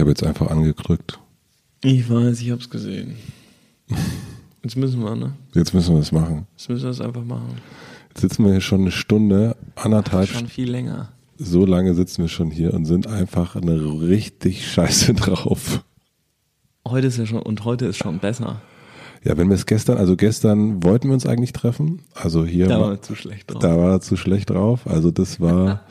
Ich habe jetzt einfach angedrückt. Ich weiß, ich hab's gesehen. Jetzt müssen wir, ne? Jetzt müssen wir es machen. Jetzt müssen wir es einfach machen. Jetzt sitzen wir hier schon eine Stunde, anderthalb, Schon viel länger. so lange sitzen wir schon hier und sind einfach eine richtig scheiße drauf. Heute ist ja schon, und heute ist schon besser. Ja, wenn wir es gestern, also gestern wollten wir uns eigentlich treffen. Also hier Da war, war er zu schlecht drauf. da war er zu schlecht drauf. Also das war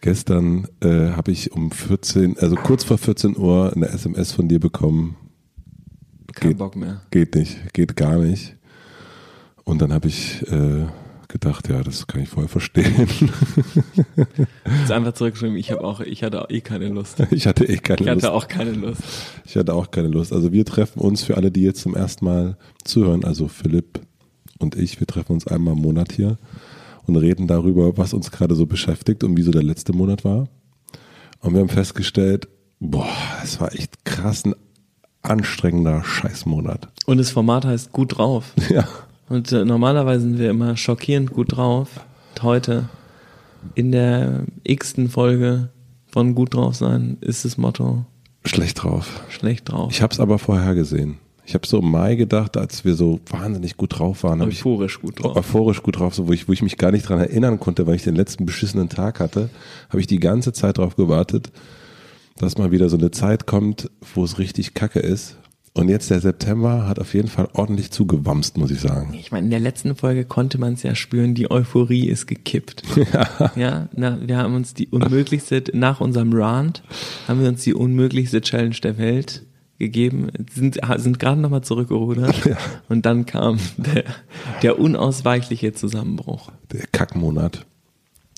gestern äh, habe ich um 14, also kurz vor 14 Uhr eine SMS von dir bekommen. Kein geht- Bock mehr. Geht nicht, geht gar nicht. Und dann habe ich äh, gedacht, ja, das kann ich voll verstehen. Jetzt einfach zurückgeschrieben, ich habe auch, ich hatte auch eh keine Lust. ich hatte eh keine Ich hatte Lust. auch keine Lust. Ich hatte auch keine Lust. Also wir treffen uns für alle, die jetzt zum ersten Mal zuhören, also Philipp und ich, wir treffen uns einmal im Monat hier und reden darüber, was uns gerade so beschäftigt und wie so der letzte Monat war. Und wir haben festgestellt, boah, es war echt krass ein anstrengender Scheißmonat. Und das Format heißt gut drauf. Ja. Und äh, normalerweise sind wir immer schockierend gut drauf. Und heute in der x-ten Folge von gut drauf sein ist das Motto Schlecht drauf. schlecht drauf. Ich habe es aber vorher gesehen. Ich habe so im Mai gedacht, als wir so wahnsinnig gut drauf waren, Euphorisch gut drauf. euphorisch gut drauf, so wo ich, wo ich mich gar nicht dran erinnern konnte, weil ich den letzten beschissenen Tag hatte, habe ich die ganze Zeit darauf gewartet, dass mal wieder so eine Zeit kommt, wo es richtig kacke ist. Und jetzt der September hat auf jeden Fall ordentlich zugewamst, muss ich sagen. Ich meine, in der letzten Folge konnte man es ja spüren, die Euphorie ist gekippt. Ja, na, wir haben uns die unmöglichste, nach unserem Rant, haben wir uns die unmöglichste Challenge der Welt gegeben, sind, sind gerade nochmal zurückgerudert Ja. und dann kam der, der unausweichliche Zusammenbruch. Der Kackmonat.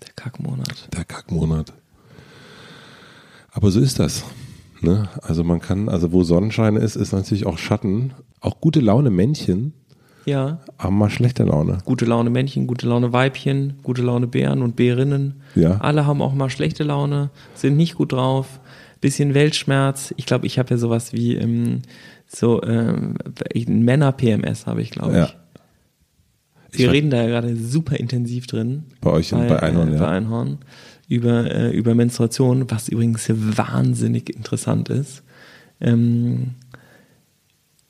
Der Kackmonat. Der Kackmonat. Aber so ist das. Ne? Also man kann, also wo Sonnenschein ist, ist natürlich auch Schatten. Auch gute Laune Männchen Ja, haben mal schlechte Laune. gute Laune Männchen, gute Laune Weibchen, gute Laune Bären und Bärinnen. Ja. Alle haben auch mal schlechte Laune, sind nicht gut drauf, bisschen Weltschmerz. Ich glaube, ich habe ja sowas wie ähm, so ähm, Männer-PMS habe ich, glaube ich. Ja. Wir Ich- reden da ja gerade super intensiv drin. Bei euch in- bei Einhorn, äh, ja. Bei Einhorn. Über, äh, über Menstruation, was übrigens wahnsinnig interessant ist. Ähm,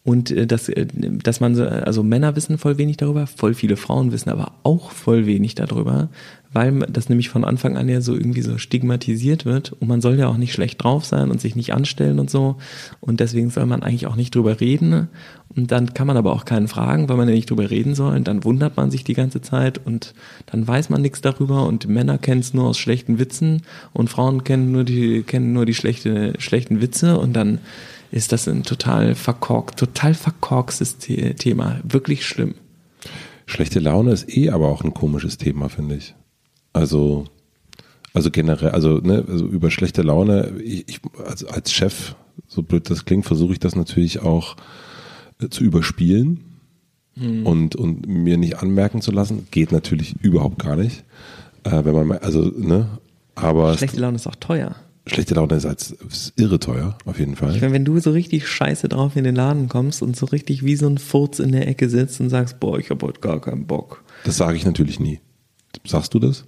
und äh, dass, äh, dass man so, also Männer wissen voll wenig darüber, voll viele Frauen wissen aber auch voll wenig darüber, weil das nämlich von Anfang an ja so irgendwie so stigmatisiert wird. Und man soll ja auch nicht schlecht drauf sein und sich nicht anstellen und so. Und deswegen soll man eigentlich auch nicht drüber reden. Und dann kann man aber auch keinen fragen, weil man ja nicht drüber reden soll. Und dann wundert man sich die ganze Zeit und dann weiß man nichts darüber. Und Männer kennen es nur aus schlechten Witzen und Frauen kennen nur die kennen nur die schlechte, schlechten Witze. Und dann ist das ein total verkorkt, total verkorkstes The- Thema. Wirklich schlimm. Schlechte Laune ist eh aber auch ein komisches Thema, finde ich. Also, also generell, also, ne, also über schlechte Laune, ich, also als Chef, so blöd das klingt, versuche ich das natürlich auch äh, zu überspielen und, und mir nicht anmerken zu lassen. Geht natürlich überhaupt gar nicht. Äh, wenn man, also, ne, aber Schlechte Laune ist auch teuer. Schlechte Laune ist als ist irre teuer, auf jeden Fall. Ich meine, wenn du so richtig scheiße drauf in den Laden kommst und so richtig wie so ein Furz in der Ecke sitzt und sagst, boah, ich hab heute gar keinen Bock. Das sage ich natürlich nie. Sagst du das?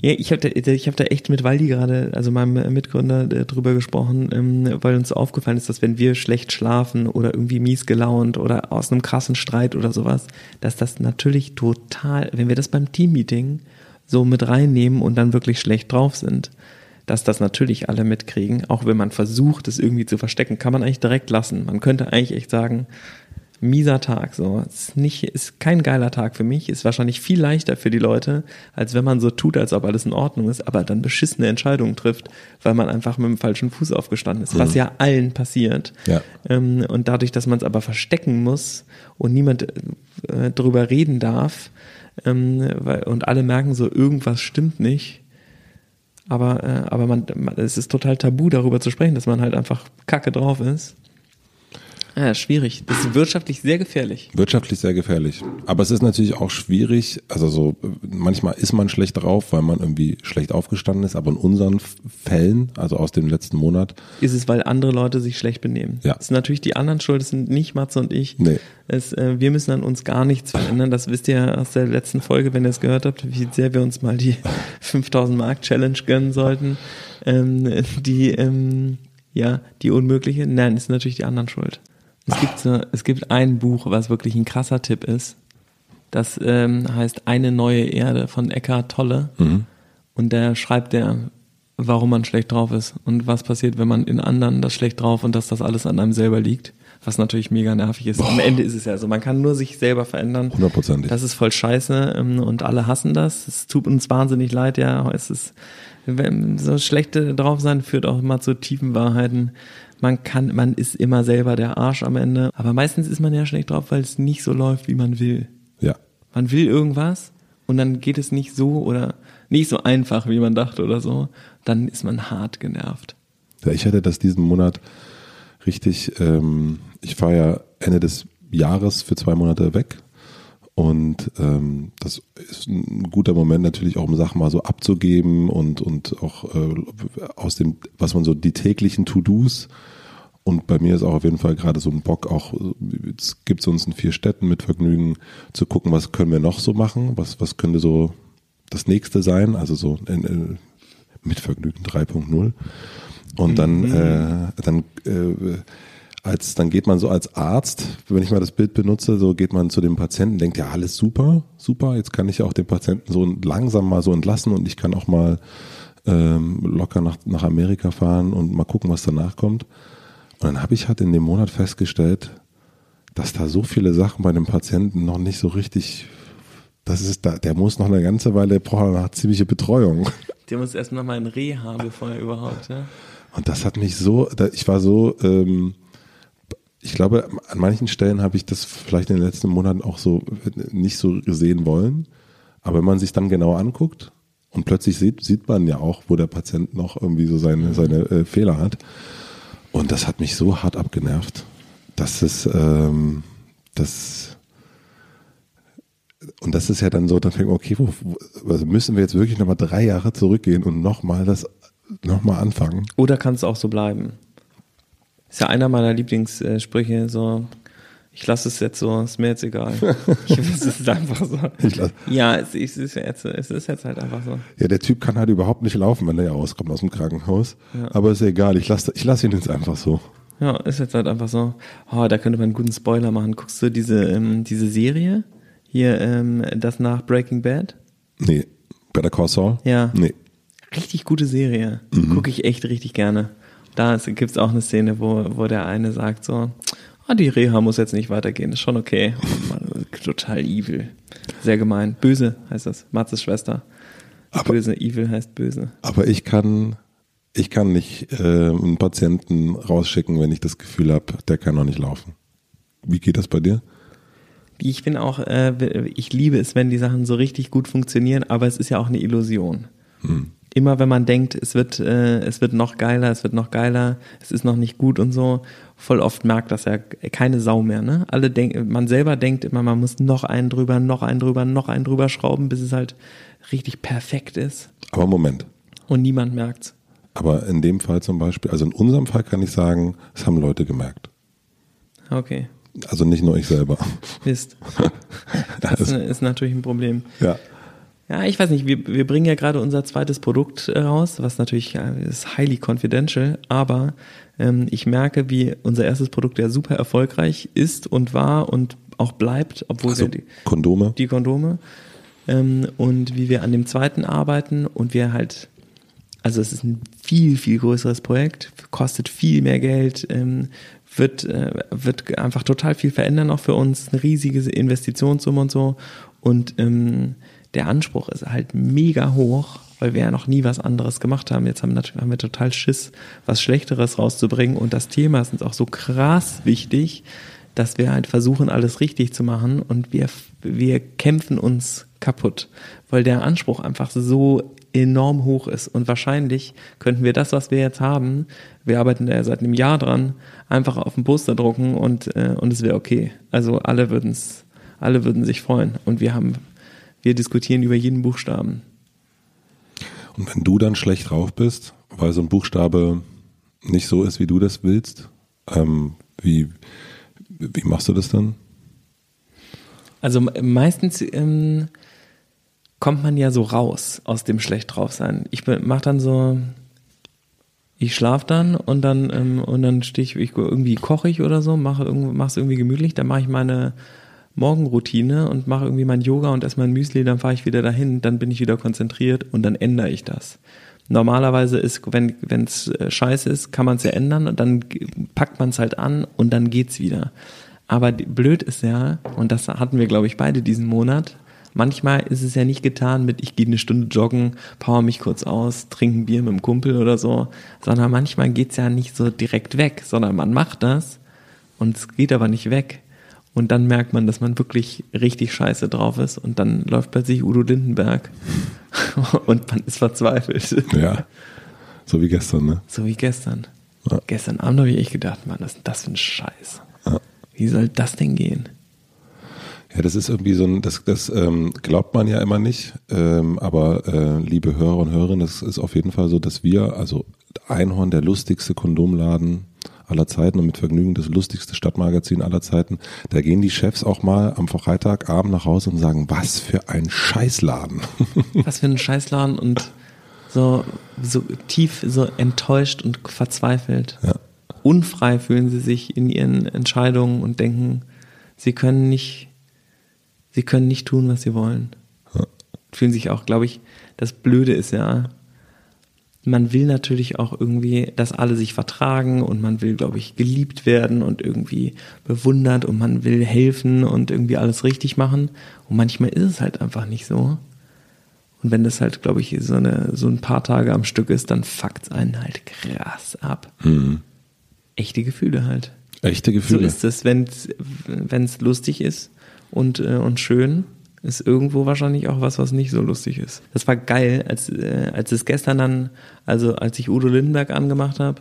Ja, ich habe da, ich hab da echt mit Waldi gerade, also meinem Mitgründer, äh, drüber gesprochen, ähm, weil uns aufgefallen ist, dass wenn wir schlecht schlafen oder irgendwie mies gelaunt oder aus einem krassen Streit oder sowas, dass das natürlich total, wenn wir das beim Teammeeting so mit reinnehmen und dann wirklich schlecht drauf sind, dass das natürlich alle mitkriegen, auch wenn man versucht, es irgendwie zu verstecken, kann man eigentlich direkt lassen. Man könnte eigentlich echt sagen, mieser Tag, so. Ist nicht, ist kein geiler Tag für mich, ist wahrscheinlich viel leichter für die Leute, als wenn man so tut, als ob alles in Ordnung ist, aber dann beschissene Entscheidungen trifft, weil man einfach mit dem falschen Fuß aufgestanden ist, was ja allen passiert. Ja. Ähm, und dadurch, dass man es aber verstecken muss und niemand äh, drüber reden darf, ähm, weil, und alle merken so, irgendwas stimmt nicht, aber, äh, aber man, man, es ist total tabu, darüber zu sprechen, dass man halt einfach kacke drauf ist. Ja, schwierig. Das ist wirtschaftlich sehr gefährlich. Wirtschaftlich sehr gefährlich. Aber es ist natürlich auch schwierig, also so, manchmal ist man schlecht drauf, weil man irgendwie schlecht aufgestanden ist, aber in unseren Fällen, also aus dem letzten Monat. Ist es, weil andere Leute sich schlecht benehmen. Ja. Das sind natürlich die anderen schuld, das sind nicht Matze und ich. Nee. Es, äh, wir müssen an uns gar nichts verändern. Das wisst ihr aus der letzten Folge, wenn ihr es gehört habt, wie sehr wir uns mal die 5000 Mark Challenge gönnen sollten. Ähm, die, ähm, ja, die unmögliche. Nein, ist natürlich die anderen schuld. Es gibt, so, es gibt ein Buch, was wirklich ein krasser Tipp ist. Das ähm, heißt Eine neue Erde von Eckhart Tolle. Und da schreibt er, warum man schlecht drauf ist und was passiert, wenn man in anderen das schlecht drauf und dass das alles an einem selber liegt. Was natürlich mega nervig ist. Am Ende ist es ja so, man kann nur sich selber verändern. Hundertprozentig. Das ist voll scheiße ähm, und alle hassen das. Es tut uns wahnsinnig leid, ja. Es ist, wenn so schlechte drauf sein führt auch immer zu tiefen Wahrheiten. Man kann, man ist immer selber der Arsch am Ende. Aber meistens ist man ja schlecht drauf, weil es nicht so läuft, wie man will. Ja. Man will irgendwas und dann geht es nicht so oder nicht so einfach, wie man dachte oder so. Dann ist man hart genervt. Ja, ich hatte das diesen Monat richtig, ähm, ich war ja Ende des Jahres für zwei Monate weg und ähm, das ist ein guter Moment natürlich auch, um Sachen mal so abzugeben und, und auch äh, aus dem, was man so die täglichen To-Dos. Und bei mir ist auch auf jeden Fall gerade so ein Bock, auch es gibt uns in vier Städten mit Vergnügen zu gucken, was können wir noch so machen, was, was könnte so das nächste sein, also so in, in, mit Vergnügen 3.0. Und dann, äh, dann äh, als dann geht man so als Arzt, wenn ich mal das Bild benutze, so geht man zu dem Patienten, denkt ja alles super, super, jetzt kann ich ja auch den Patienten so langsam mal so entlassen und ich kann auch mal ähm, locker nach, nach Amerika fahren und mal gucken, was danach kommt. Und dann habe ich halt in dem Monat festgestellt, dass da so viele Sachen bei dem Patienten noch nicht so richtig, das ist da, der muss noch eine ganze Weile, braucht er noch ziemliche Betreuung. Der muss erst noch mal in Reha, bevor er überhaupt, ja. Und das hat mich so, ich war so, ähm, ich glaube, an manchen Stellen habe ich das vielleicht in den letzten Monaten auch so nicht so sehen wollen. Aber wenn man sich dann genau anguckt und plötzlich sieht, sieht man ja auch, wo der Patient noch irgendwie so seine, seine äh, Fehler hat. Und das hat mich so hart abgenervt, dass es, ähm, das, und das ist ja dann so, dann fängt man, okay, wo, wo, also müssen wir jetzt wirklich nochmal drei Jahre zurückgehen und nochmal das, nochmal anfangen? Oder kann es auch so bleiben? Ist ja einer meiner Lieblingssprüche, so, ich lasse es jetzt so, ist mir jetzt egal. Ich, es ist einfach so. Ich lass- ja, es, es, ist jetzt, es ist jetzt halt einfach so. Ja, der Typ kann halt überhaupt nicht laufen, wenn er ja rauskommt aus dem Krankenhaus. Aber ist ja egal, ich lasse ich lass ihn jetzt einfach so. Ja, ist jetzt halt einfach so. Oh, da könnte man einen guten Spoiler machen. Guckst du diese, ähm, diese Serie? Hier, ähm, das nach Breaking Bad? Nee. Better Call Saul? Ja. Nee. Richtig gute Serie. Mhm. Gucke ich echt richtig gerne. Da gibt es auch eine Szene, wo, wo der eine sagt so, ah, die Reha muss jetzt nicht weitergehen, ist schon okay. Und man, total evil. Sehr gemein. Böse heißt das. Matzes Schwester. Aber- böse, evil heißt böse. Aber ich kann, ich kann nicht äh, einen Patienten rausschicken, wenn ich das Gefühl habe, der kann noch nicht laufen. Wie geht das bei dir? Ich bin auch, äh, ich liebe es, wenn die Sachen so richtig gut funktionieren, aber es ist ja auch eine Illusion. Immer wenn man denkt, es wird, äh, es wird noch geiler, es wird noch geiler, es ist noch nicht gut und so, voll oft merkt das ja keine Sau mehr, ne? Alle denken, man selber denkt immer, man muss noch einen drüber, noch einen drüber, noch einen drüber schrauben, bis es halt richtig perfekt ist. Aber Moment. Und niemand merkt's. Aber in dem Fall zum Beispiel, also in unserem Fall kann ich sagen, es haben Leute gemerkt. Okay. Also nicht nur ich selber. Mist. Das ist, ist natürlich ein Problem. Ja. Ja, ich weiß nicht, wir, wir bringen ja gerade unser zweites Produkt äh, raus, was natürlich ja, ist highly confidential, aber ähm, ich merke, wie unser erstes Produkt ja super erfolgreich ist und war und auch bleibt, obwohl Also wir die, Kondome. die Kondome ähm, und wie wir an dem zweiten arbeiten und wir halt, also es ist ein viel, viel größeres Projekt, kostet viel mehr Geld, ähm, wird, äh, wird einfach total viel verändern auch für uns, eine riesige Investitionssumme und so und ähm, der Anspruch ist halt mega hoch, weil wir ja noch nie was anderes gemacht haben. Jetzt haben, haben wir total Schiss, was Schlechteres rauszubringen und das Thema ist uns auch so krass wichtig, dass wir halt versuchen, alles richtig zu machen und wir, wir kämpfen uns kaputt, weil der Anspruch einfach so enorm hoch ist. Und wahrscheinlich könnten wir das, was wir jetzt haben, wir arbeiten da seit einem Jahr dran, einfach auf den Poster drucken und, äh, und es wäre okay. Also alle würden es, alle würden sich freuen. Und wir haben, wir diskutieren über jeden Buchstaben. Und wenn du dann schlecht drauf bist, weil so ein Buchstabe nicht so ist, wie du das willst, ähm, wie, wie machst du das dann? Also meistens ähm, kommt man ja so raus aus dem schlecht drauf sein. Ich mache dann so, ich schlafe dann und dann ähm, und dann stehe ich, ich irgendwie koche ich oder so, mache es irgendwie gemütlich, dann mache ich meine Morgenroutine und mache irgendwie mein Yoga und esse mein Müsli, dann fahre ich wieder dahin, dann bin ich wieder konzentriert und dann ändere ich das. Normalerweise ist, wenn es äh, scheiße ist, kann man es ja ändern und dann packt man es halt an und dann geht's wieder. Aber blöd ist ja, und das hatten wir, glaube ich, beide diesen Monat, manchmal ist es ja nicht getan mit, ich gehe eine Stunde joggen, power mich kurz aus, trinke ein Bier mit dem Kumpel oder so, sondern manchmal geht's ja nicht so direkt weg, sondern man macht das und es geht aber nicht weg. Und dann merkt man, dass man wirklich richtig scheiße drauf ist und dann läuft plötzlich Udo Lindenberg und man ist verzweifelt. Ja, so wie gestern, ne? So wie gestern. Ja. Gestern Abend habe ich echt gedacht, Mann, was ist das für ein Scheiß? Ja. Wie soll das denn gehen? Ja, das ist irgendwie so ein, das, das ähm, glaubt man ja immer nicht, ähm, aber äh, liebe Hörer und Hörerinnen, das ist auf jeden Fall so, dass wir, also Einhorn, der lustigste Kondomladen aller Zeiten und mit Vergnügen das lustigste Stadtmagazin aller Zeiten. Da gehen die Chefs auch mal am Freitagabend nach Hause und sagen, was für ein Scheißladen. Was für ein Scheißladen und so, so tief, so enttäuscht und verzweifelt. Ja. Unfrei fühlen sie sich in ihren Entscheidungen und denken, sie können nicht, sie können nicht tun, was sie wollen. Ja. Fühlen sich auch, glaube ich, das Blöde ist ja, man will natürlich auch irgendwie, dass alle sich vertragen und man will, glaube ich, geliebt werden und irgendwie bewundert und man will helfen und irgendwie alles richtig machen. Und manchmal ist es halt einfach nicht so. Und wenn das halt, glaube ich, so, eine, so ein paar Tage am Stück ist, dann fuckt es einen halt krass ab. Mhm. Echte Gefühle halt. Echte Gefühle. So ist es, wenn es lustig ist und, äh, und schön ist irgendwo wahrscheinlich auch was, was nicht so lustig ist. Das war geil, als, äh, als es gestern dann, also als ich Udo Lindenberg angemacht habe,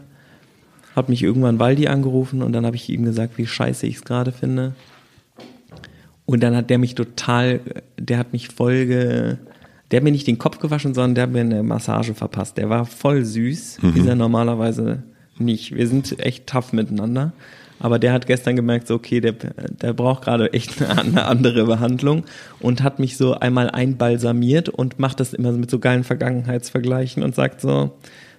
hat mich irgendwann Waldi angerufen und dann habe ich ihm gesagt, wie scheiße ich es gerade finde. Und dann hat der mich total, der hat mich voll ge, der hat mir nicht den Kopf gewaschen, sondern der hat mir eine Massage verpasst. Der war voll süß, mhm. ist er normalerweise nicht. Wir sind echt tough miteinander. Aber der hat gestern gemerkt, so, okay, der, der braucht gerade echt eine andere Behandlung und hat mich so einmal einbalsamiert und macht das immer mit so geilen Vergangenheitsvergleichen und sagt so,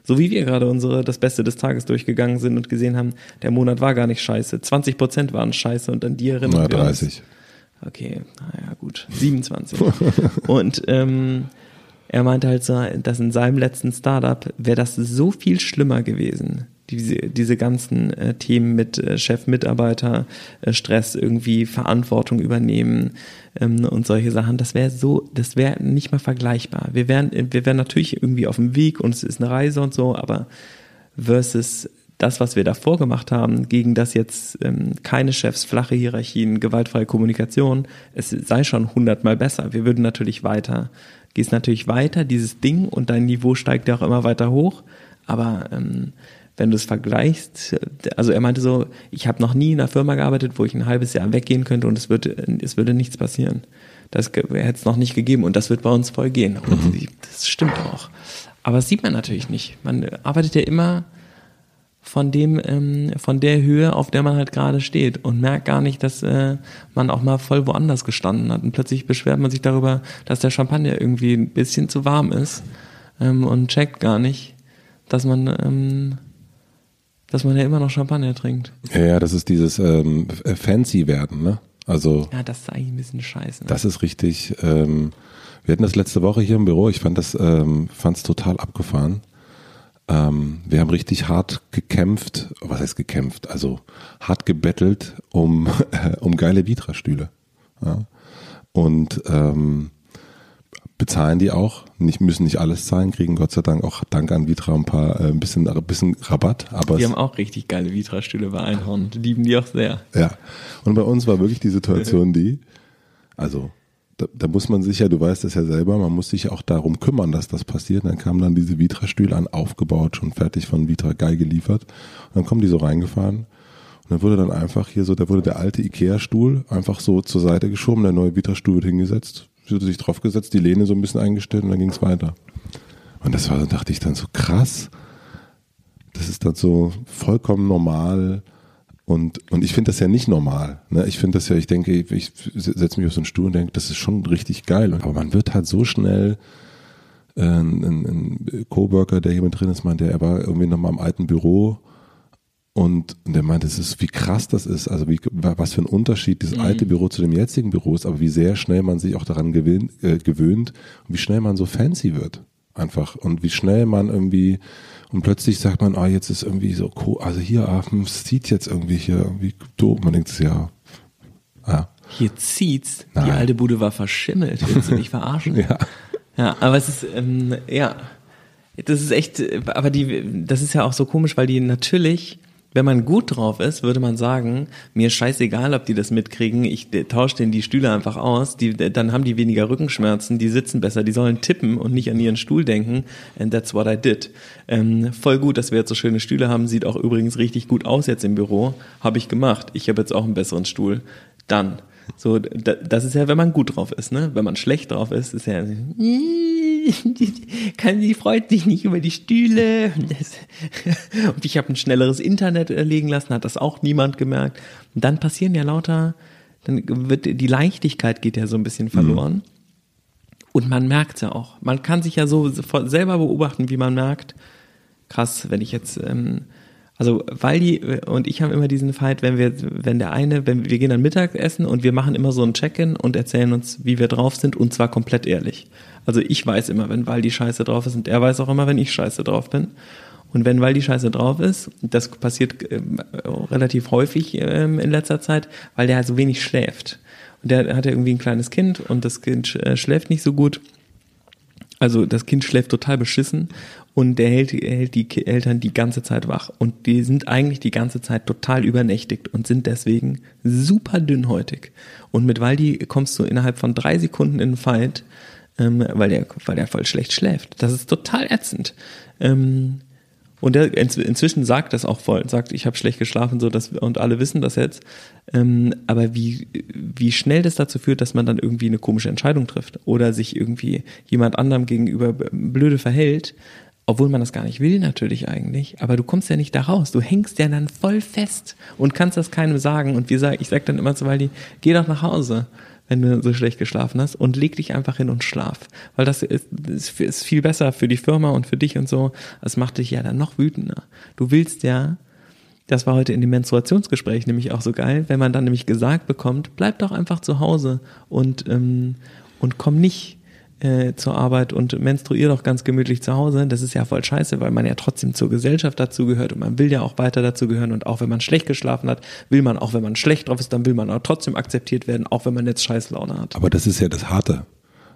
so wie wir gerade unsere das Beste des Tages durchgegangen sind und gesehen haben, der Monat war gar nicht scheiße. 20 Prozent waren scheiße und an die erinnern Na, 30. wir uns. Okay, naja, gut. 27. und ähm, er meinte halt so, dass in seinem letzten Startup wäre das so viel schlimmer gewesen, diese, diese ganzen äh, Themen mit äh, Chef, Mitarbeiter, äh, Stress, irgendwie Verantwortung übernehmen ähm, und solche Sachen, das wäre so, das wäre nicht mal vergleichbar. Wir wären, wir wären natürlich irgendwie auf dem Weg und es ist eine Reise und so, aber versus das, was wir davor gemacht haben, gegen das jetzt ähm, keine Chefs, flache Hierarchien, gewaltfreie Kommunikation, es sei schon hundertmal besser. Wir würden natürlich weiter, gehst natürlich weiter, dieses Ding und dein Niveau steigt ja auch immer weiter hoch, aber ähm, wenn du es vergleichst, also er meinte so, ich habe noch nie in einer Firma gearbeitet, wo ich ein halbes Jahr weggehen könnte und es würde, es würde nichts passieren. Das hätte es noch nicht gegeben und das wird bei uns voll gehen. Mhm. das stimmt auch. Aber das sieht man natürlich nicht. Man arbeitet ja immer von dem, ähm, von der Höhe, auf der man halt gerade steht und merkt gar nicht, dass äh, man auch mal voll woanders gestanden hat. Und plötzlich beschwert man sich darüber, dass der Champagner irgendwie ein bisschen zu warm ist ähm, und checkt gar nicht, dass man ähm, dass man ja immer noch Champagner trinkt. Ja, ja das ist dieses ähm, fancy werden, ne? Also. Ja, das ist eigentlich ein bisschen scheiße. Das ist richtig. Ähm, wir hatten das letzte Woche hier im Büro. Ich fand das, ähm, fand's total abgefahren. Ähm, wir haben richtig hart gekämpft. Was heißt gekämpft? Also hart gebettelt um um geile Vitra-Stühle. Ja? Und ähm, bezahlen die auch, nicht, müssen nicht alles zahlen, kriegen Gott sei Dank auch Dank an Vitra ein paar, äh, ein bisschen, ein bisschen Rabatt. Aber die haben auch richtig geile Vitra-Stühle bei Einhorn, die lieben die auch sehr. Ja. Und bei uns war wirklich die Situation die, also da, da, muss man sich ja, du weißt das ja selber, man muss sich auch darum kümmern, dass das passiert. Und dann kamen dann diese Vitra-Stühle an, aufgebaut, schon fertig von Vitra Geil geliefert. Und dann kommen die so reingefahren. Und dann wurde dann einfach hier so, da wurde der alte Ikea-Stuhl einfach so zur Seite geschoben, der neue Vitra-Stuhl wird hingesetzt, wurde sich draufgesetzt, die Lehne so ein bisschen eingestellt und dann ging es weiter. Und das war, dachte ich dann so krass. Das ist dann so vollkommen normal und, und ich finde das ja nicht normal. Ne? Ich finde das ja, ich denke, ich setze mich auf so einen Stuhl und denke, das ist schon richtig geil. Aber man wird halt so schnell äh, ein, ein Coworker, der hier mit drin ist, meinte, er war irgendwie noch mal im alten Büro und der meinte, es ist, wie krass das ist, also wie, was für ein Unterschied dieses mhm. alte Büro zu dem jetzigen Büro ist, aber wie sehr schnell man sich auch daran gewöhnt, äh, gewöhnt und wie schnell man so fancy wird. Einfach. Und wie schnell man irgendwie und plötzlich sagt man, ah, jetzt ist irgendwie so, also hier, ah, hm, es zieht jetzt irgendwie hier irgendwie doof. Man denkt ja, ja. Hier zieht's. Nein. Die alte Bude war verschimmelt. Willst du mich verarschen? ja. Ja, aber es ist, ähm, ja, das ist echt, aber die, das ist ja auch so komisch, weil die natürlich wenn man gut drauf ist, würde man sagen, mir scheißegal, ob die das mitkriegen, ich tausche denen die Stühle einfach aus, die, dann haben die weniger Rückenschmerzen, die sitzen besser, die sollen tippen und nicht an ihren Stuhl denken. And that's what I did. Ähm, voll gut, dass wir jetzt so schöne Stühle haben, sieht auch übrigens richtig gut aus jetzt im Büro. Habe ich gemacht. Ich habe jetzt auch einen besseren Stuhl. Dann. So, das ist ja, wenn man gut drauf ist, ne? Wenn man schlecht drauf ist, ist ja, kann, die freut sich nicht über die Stühle. Und ich habe ein schnelleres Internet legen lassen, hat das auch niemand gemerkt. Und dann passieren ja lauter, dann wird die Leichtigkeit geht ja so ein bisschen verloren. Mhm. Und man merkt ja auch. Man kann sich ja so selber beobachten, wie man merkt, krass, wenn ich jetzt ähm, also Waldi und ich haben immer diesen Fight, wenn wir, wenn der eine, wenn wir gehen dann Mittagessen und wir machen immer so ein Check-in und erzählen uns, wie wir drauf sind und zwar komplett ehrlich. Also ich weiß immer, wenn Waldi scheiße drauf ist und er weiß auch immer, wenn ich scheiße drauf bin. Und wenn Waldi scheiße drauf ist, das passiert äh, relativ häufig äh, in letzter Zeit, weil der halt so wenig schläft. Und der hat ja irgendwie ein kleines Kind und das Kind äh, schläft nicht so gut. Also das Kind schläft total beschissen und der hält, hält die Eltern die ganze Zeit wach und die sind eigentlich die ganze Zeit total übernächtigt und sind deswegen super dünnhäutig. Und mit Waldi kommst du innerhalb von drei Sekunden in einen Fight, ähm, weil der, weil der voll schlecht schläft. Das ist total ätzend. Ähm, und der inzwischen sagt das auch voll, sagt, ich habe schlecht geschlafen, so dass und alle wissen das jetzt. Ähm, aber wie wie schnell das dazu führt, dass man dann irgendwie eine komische Entscheidung trifft oder sich irgendwie jemand anderem gegenüber blöde verhält, obwohl man das gar nicht will natürlich eigentlich, aber du kommst ja nicht da raus. Du hängst ja dann voll fest und kannst das keinem sagen. Und wie sag, ich sag dann immer zu Waldi, geh doch nach Hause, wenn du so schlecht geschlafen hast und leg dich einfach hin und schlaf. Weil das ist, ist viel besser für die Firma und für dich und so. Das macht dich ja dann noch wütender. Du willst ja, das war heute in dem Menstruationsgespräch nämlich auch so geil, wenn man dann nämlich gesagt bekommt, bleib doch einfach zu Hause und, ähm, und komm nicht äh, zur Arbeit und menstruiere doch ganz gemütlich zu Hause, das ist ja voll scheiße, weil man ja trotzdem zur Gesellschaft dazugehört und man will ja auch weiter dazugehören und auch wenn man schlecht geschlafen hat, will man, auch wenn man schlecht drauf ist, dann will man auch trotzdem akzeptiert werden, auch wenn man jetzt Scheißlaune hat. Aber das ist ja das Harte.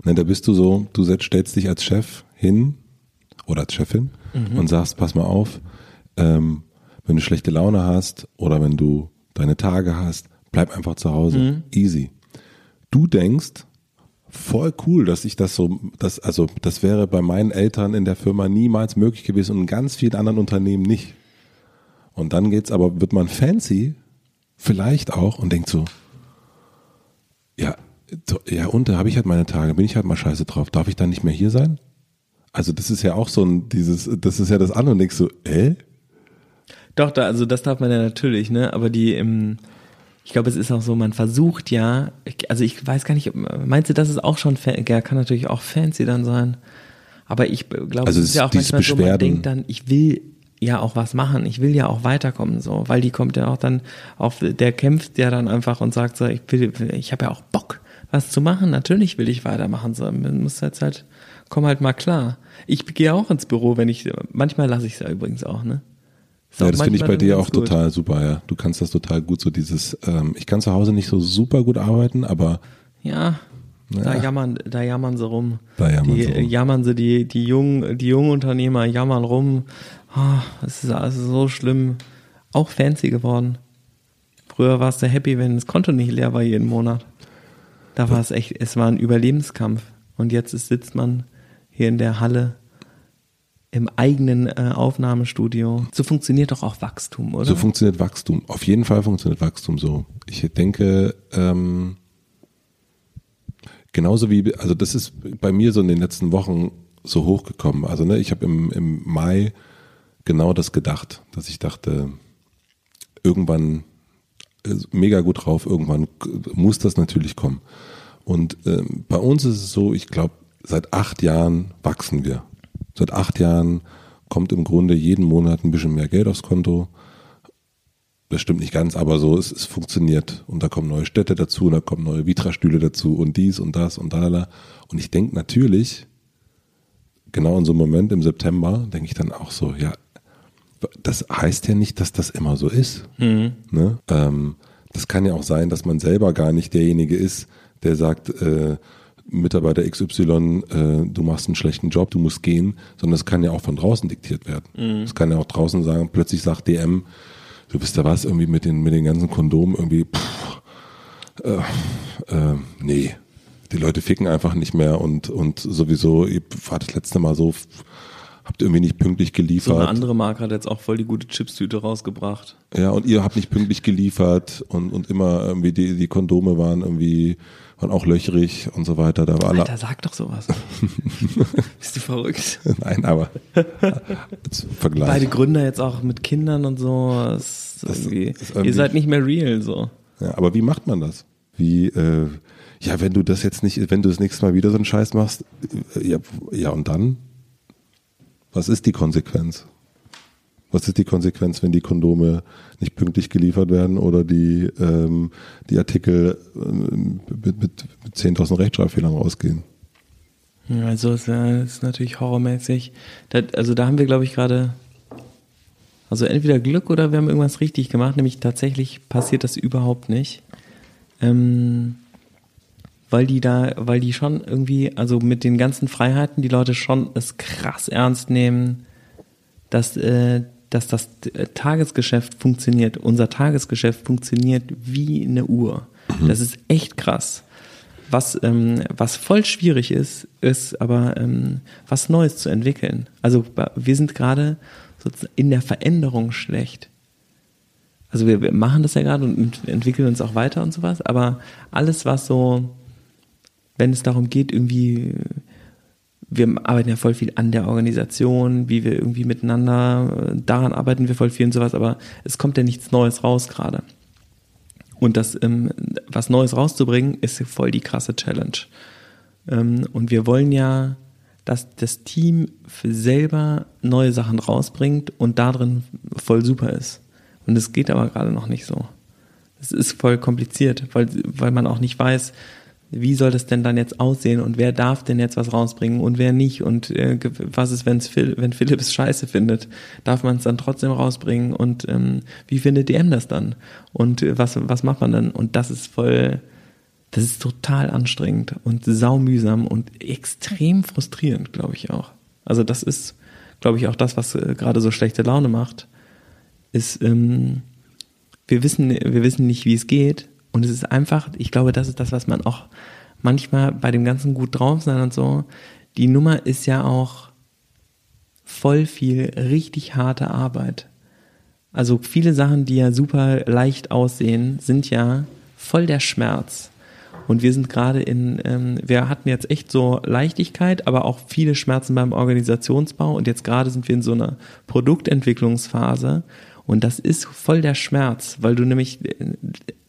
Ne, da bist du so, du stellst dich als Chef hin oder als Chefin mhm. und sagst, pass mal auf, ähm, wenn du schlechte Laune hast oder wenn du deine Tage hast, bleib einfach zu Hause. Mhm. Easy. Du denkst, voll cool, dass ich das so, das, also das wäre bei meinen Eltern in der Firma niemals möglich gewesen und in ganz vielen anderen Unternehmen nicht. Und dann geht's aber, wird man fancy, vielleicht auch, und denkt so, ja, ja, und da habe ich halt meine Tage, bin ich halt mal scheiße drauf. Darf ich dann nicht mehr hier sein? Also das ist ja auch so ein, dieses, das ist ja das andere und denkst so, äh? Doch, da, also das darf man ja natürlich, ne? Aber die im ich glaube, es ist auch so, man versucht ja, also ich weiß gar nicht, meinst du, das ist auch schon, ja, kann natürlich auch fancy dann sein. Aber ich glaube, also es ist ja auch manchmal Beschwerden. so, man denkt dann, ich will ja auch was machen, ich will ja auch weiterkommen, so, weil die kommt ja auch dann auf, der kämpft ja dann einfach und sagt so, ich will, ich habe ja auch Bock, was zu machen, natürlich will ich weitermachen, so, man muss jetzt halt, komm halt mal klar. Ich gehe auch ins Büro, wenn ich, manchmal lasse ich es ja übrigens auch, ne? Ja, das finde ich bei dir auch gut. total super, ja. Du kannst das total gut, so dieses, ähm, ich kann zu Hause nicht so super gut arbeiten, aber. Ja, ja. Da jammern, da jammern sie rum. Da jammern die, sie rum. jammern sie, die, die jungen, die jungen Unternehmer jammern rum. Oh, es ist alles so schlimm. Auch fancy geworden. Früher warst du happy, wenn das Konto nicht leer war jeden Monat. Da war es echt, es war ein Überlebenskampf. Und jetzt ist, sitzt man hier in der Halle im eigenen äh, Aufnahmestudio. So funktioniert doch auch Wachstum, oder? So funktioniert Wachstum. Auf jeden Fall funktioniert Wachstum so. Ich denke, ähm, genauso wie, also das ist bei mir so in den letzten Wochen so hochgekommen. Also ne, ich habe im, im Mai genau das gedacht, dass ich dachte, irgendwann äh, mega gut drauf, irgendwann muss das natürlich kommen. Und ähm, bei uns ist es so, ich glaube, seit acht Jahren wachsen wir. Seit acht Jahren kommt im Grunde jeden Monat ein bisschen mehr Geld aufs Konto. Das stimmt nicht ganz, aber so, es, es funktioniert. Und da kommen neue Städte dazu, und da kommen neue Vitra-Stühle dazu und dies und das und da. Und ich denke natürlich, genau in so einem Moment im September, denke ich dann auch so, ja, das heißt ja nicht, dass das immer so ist. Mhm. Ne? Ähm, das kann ja auch sein, dass man selber gar nicht derjenige ist, der sagt, äh, Mitarbeiter XY, äh, du machst einen schlechten Job, du musst gehen, sondern es kann ja auch von draußen diktiert werden. Mhm. Es kann ja auch draußen sagen, plötzlich sagt DM, du wisst ja was, irgendwie mit den, mit den ganzen Kondomen irgendwie, pff, äh, äh, nee, die Leute ficken einfach nicht mehr und, und sowieso, ihr wart das letzte Mal so, habt irgendwie nicht pünktlich geliefert. So eine andere Marke hat jetzt auch voll die gute Chipstüte rausgebracht. Ja, und ihr habt nicht pünktlich geliefert und, und immer irgendwie die, die Kondome waren irgendwie waren auch löchrig und so weiter. Da war Alter, sag doch sowas. Bist du verrückt? Nein, aber Vergleich. Beide Gründer jetzt auch mit Kindern und so. Das das irgendwie, irgendwie, ihr seid nicht mehr real so. Ja, aber wie macht man das? Wie, äh, ja, wenn du das jetzt nicht, wenn du das nächste Mal wieder so einen Scheiß machst, äh, ja, ja und dann? Was ist die Konsequenz? Was ist die Konsequenz, wenn die Kondome nicht pünktlich geliefert werden oder die, ähm, die Artikel ähm, mit, mit, mit 10.000 Rechtschreibfehlern rausgehen? Also es ist natürlich horrormäßig. also da haben wir, glaube ich, gerade, also entweder Glück oder wir haben irgendwas richtig gemacht, nämlich tatsächlich passiert das überhaupt nicht. Ähm, weil die da, weil die schon irgendwie, also mit den ganzen Freiheiten, die Leute schon es krass ernst nehmen, dass äh, dass das äh, Tagesgeschäft funktioniert. Unser Tagesgeschäft funktioniert wie eine Uhr. Mhm. Das ist echt krass. Was, ähm, was voll schwierig ist, ist aber ähm, was Neues zu entwickeln. Also wir sind gerade in der Veränderung schlecht. Also wir, wir machen das ja gerade und entwickeln uns auch weiter und sowas, aber alles, was so, wenn es darum geht, irgendwie wir arbeiten ja voll viel an der Organisation, wie wir irgendwie miteinander, äh, daran arbeiten wir voll viel und sowas, aber es kommt ja nichts Neues raus gerade. Und das, ähm, was Neues rauszubringen, ist voll die krasse Challenge. Ähm, und wir wollen ja, dass das Team für selber neue Sachen rausbringt und darin voll super ist. Und es geht aber gerade noch nicht so. Es ist voll kompliziert, weil, weil man auch nicht weiß, wie soll das denn dann jetzt aussehen und wer darf denn jetzt was rausbringen und wer nicht? Und äh, was ist, wenn's Phil, wenn Philipp es scheiße findet, darf man es dann trotzdem rausbringen? Und ähm, wie findet DM das dann? Und äh, was, was macht man dann? Und das ist voll, das ist total anstrengend und saumühsam und extrem frustrierend, glaube ich auch. Also das ist, glaube ich, auch das, was äh, gerade so schlechte Laune macht, ist, ähm, wir wissen, wir wissen nicht, wie es geht und es ist einfach, ich glaube, das ist das, was man auch manchmal bei dem ganzen gut drauf sein und so, die Nummer ist ja auch voll viel richtig harte Arbeit. Also viele Sachen, die ja super leicht aussehen, sind ja voll der Schmerz. Und wir sind gerade in, ähm, wir hatten jetzt echt so Leichtigkeit, aber auch viele Schmerzen beim Organisationsbau. Und jetzt gerade sind wir in so einer Produktentwicklungsphase. Und das ist voll der Schmerz, weil du nämlich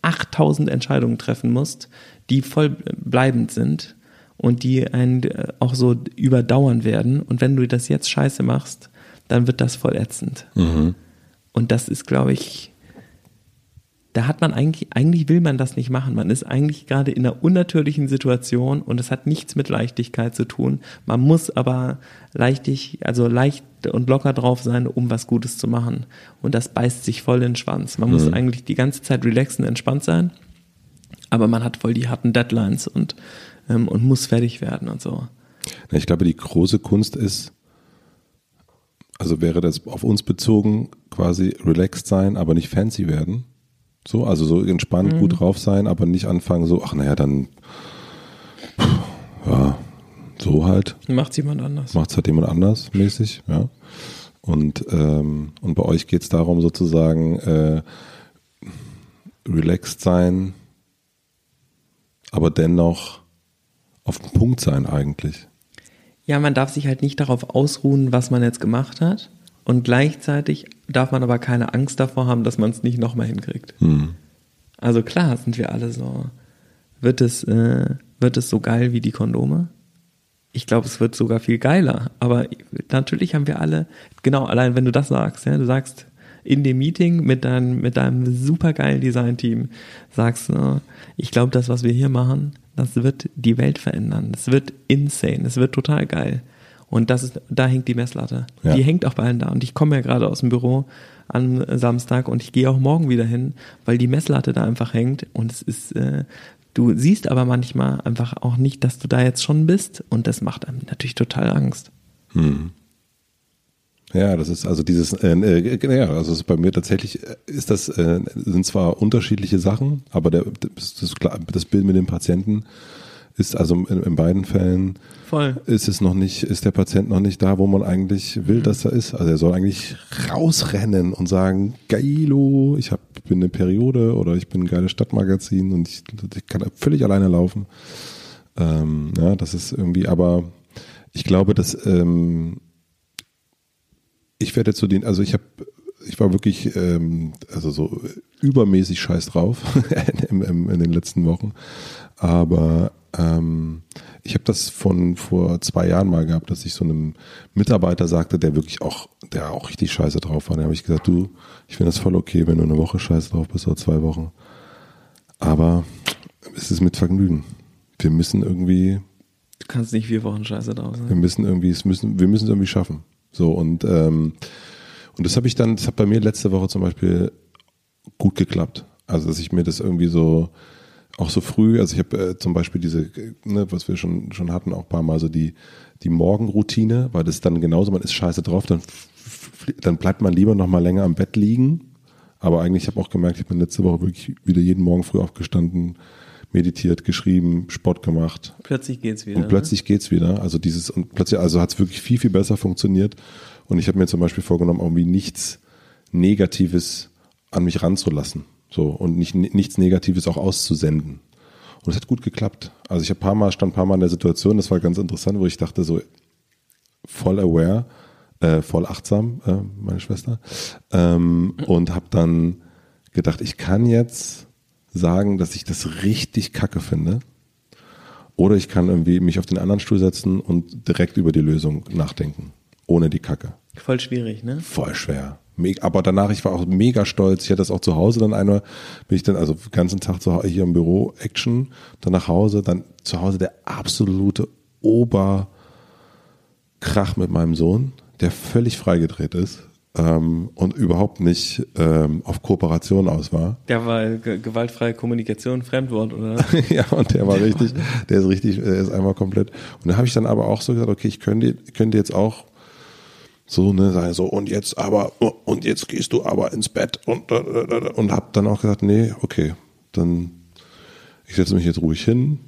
8000 Entscheidungen treffen musst, die voll bleibend sind und die einen äh, auch so überdauern werden. Und wenn du das jetzt scheiße machst, dann wird das voll ätzend. Mhm. Und das ist, glaube ich, da hat man eigentlich, eigentlich will man das nicht machen. Man ist eigentlich gerade in einer unnatürlichen Situation und es hat nichts mit Leichtigkeit zu tun. Man muss aber leichtig, also leicht und locker drauf sein, um was Gutes zu machen. Und das beißt sich voll in den Schwanz. Man mhm. muss eigentlich die ganze Zeit relaxen, entspannt sein, aber man hat voll die harten Deadlines und, ähm, und muss fertig werden und so. Ich glaube, die große Kunst ist, also wäre das auf uns bezogen, quasi relaxed sein, aber nicht fancy werden. So, also so entspannt, mhm. gut drauf sein, aber nicht anfangen so, ach naja, dann so halt. Macht jemand anders. Macht es halt jemand anders mäßig, ja. Und, ähm, und bei euch geht es darum, sozusagen äh, relaxed sein, aber dennoch auf den Punkt sein eigentlich. Ja, man darf sich halt nicht darauf ausruhen, was man jetzt gemacht hat. Und gleichzeitig darf man aber keine Angst davor haben, dass man es nicht nochmal hinkriegt. Hm. Also klar sind wir alle so. Wird es, äh, wird es so geil wie die Kondome? Ich glaube, es wird sogar viel geiler. Aber natürlich haben wir alle, genau, allein wenn du das sagst, ja, du sagst in dem Meeting mit, dein, mit deinem supergeilen Designteam, sagst du, ich glaube, das, was wir hier machen, das wird die Welt verändern. Das wird insane. Das wird total geil. Und das ist, da hängt die Messlatte. Ja. Die hängt auch bei allen da. Und ich komme ja gerade aus dem Büro am Samstag und ich gehe auch morgen wieder hin, weil die Messlatte da einfach hängt. Und es ist, äh, du siehst aber manchmal einfach auch nicht, dass du da jetzt schon bist. Und das macht einem natürlich total Angst. Hm. Ja, das ist also dieses, äh, äh, ja, also bei mir tatsächlich äh, ist das äh, sind zwar unterschiedliche Sachen, aber der, das, das, das Bild mit dem Patienten ist also in, in, beiden Fällen Voll. ist es noch nicht, ist der Patient noch nicht da, wo man eigentlich will, dass er ist. Also er soll eigentlich rausrennen und sagen, geilo, ich hab, bin eine Periode oder ich bin ein geiles Stadtmagazin und ich, ich kann völlig alleine laufen. Ähm, ja, das ist irgendwie, aber ich glaube, dass ähm, ich werde zu den, also ich habe, ich war wirklich, ähm, also so übermäßig scheiß drauf in, in, in den letzten Wochen. Aber ähm, ich habe das von vor zwei Jahren mal gehabt, dass ich so einem Mitarbeiter sagte, der wirklich auch, der auch richtig scheiße drauf war. Da habe ich gesagt, du, ich finde das voll okay, wenn du eine Woche scheiße drauf bist oder zwei Wochen. Aber es ist mit Vergnügen. Wir müssen irgendwie. Du kannst nicht vier Wochen scheiße drauf sein. Wir müssen irgendwie, es müssen, wir müssen es irgendwie schaffen. So und ähm, und das habe ich dann, das hat bei mir letzte Woche zum Beispiel gut geklappt. Also dass ich mir das irgendwie so auch so früh, also ich habe äh, zum Beispiel diese, ne, was wir schon schon hatten, auch ein paar Mal so die die Morgenroutine, weil das dann genauso, man ist scheiße drauf, dann dann bleibt man lieber noch mal länger am Bett liegen. Aber eigentlich habe ich auch gemerkt, ich bin letzte Woche wirklich wieder jeden Morgen früh aufgestanden, meditiert, geschrieben, Sport gemacht. Plötzlich geht's wieder. Und plötzlich ne? geht's wieder. Also dieses und plötzlich, also hat's wirklich viel viel besser funktioniert. Und ich habe mir zum Beispiel vorgenommen, irgendwie nichts Negatives an mich ranzulassen, so und nicht nichts Negatives auch auszusenden. Und es hat gut geklappt. Also ich habe paar Mal stand ein paar Mal in der Situation, das war ganz interessant, wo ich dachte so voll aware, äh, voll achtsam, äh, meine Schwester, ähm, und habe dann gedacht, ich kann jetzt sagen, dass ich das richtig kacke finde. Oder ich kann irgendwie mich auf den anderen Stuhl setzen und direkt über die Lösung nachdenken. Ohne die Kacke. Voll schwierig, ne? Voll schwer. Aber danach, ich war auch mega stolz. Ich hatte das auch zu Hause dann einmal, bin ich dann, also den ganzen Tag zu, hier im Büro, Action, dann nach Hause, dann zu Hause der absolute Oberkrach mit meinem Sohn, der völlig freigedreht ist ähm, und überhaupt nicht ähm, auf Kooperation aus war. Der war ge gewaltfreie Kommunikation, Fremdwort, oder? ja, und der war richtig, der ist richtig, der ist einmal komplett. Und da habe ich dann aber auch so gesagt, okay, ich könnte, könnte jetzt auch so, ne, so, und jetzt aber, und jetzt gehst du aber ins Bett und, und hab dann auch gesagt, nee, okay, dann, ich setze mich jetzt ruhig hin